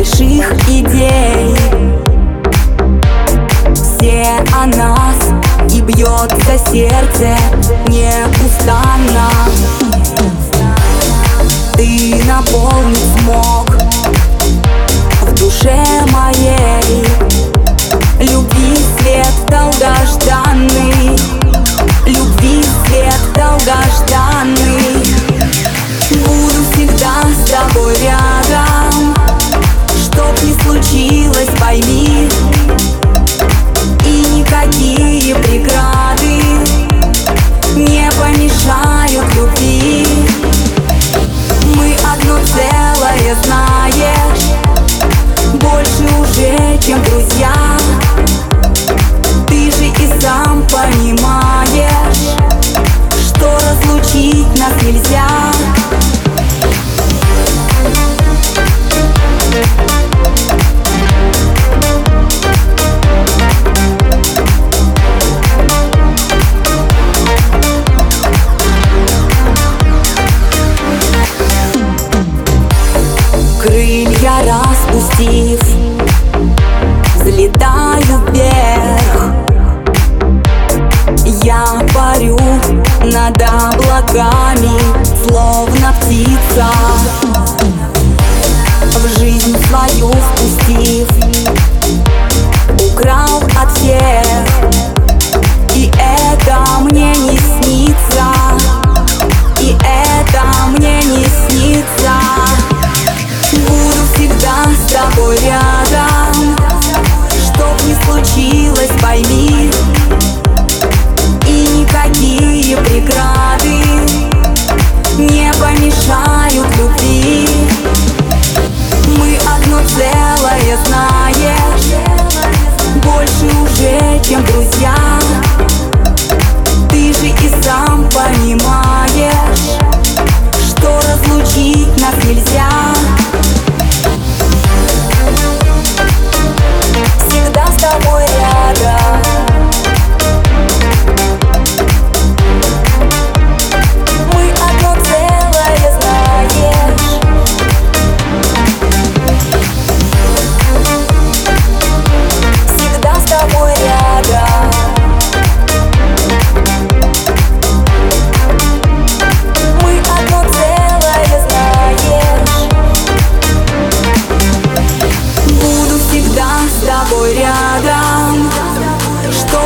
Больших идей. Все о нас и бьется сердце неустанно. Ты наполнить смог в душе моей. Любви свет долгожданный. Любви свет долгожданный. Буду всегда с тобой рядом случилось, пойми. И никакие преграды Не помешают любви. Мы одно целое, знаешь Больше уже, чем друзья. Ты же и сам понимаешь Что разлучить нас нельзя распустив Взлетаю вверх. Я парю над облаками Словно птица. В жизнь свою впустив помешают любви. Мы одно целое, знаешь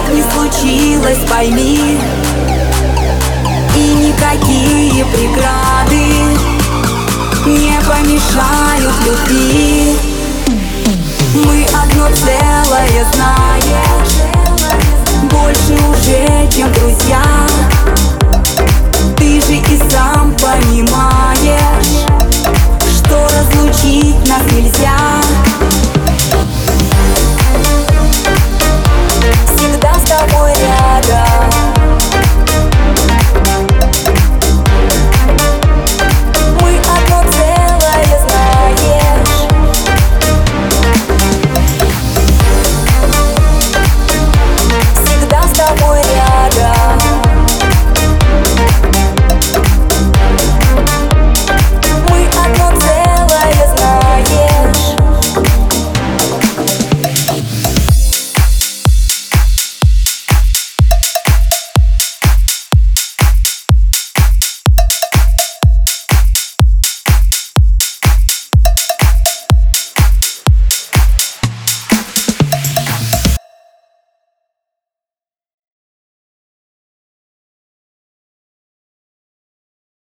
Чтоб не случилось, пойми. И никакие преграды Не помешают любви. Мы одно целое, знаешь Больше уже, чем друзья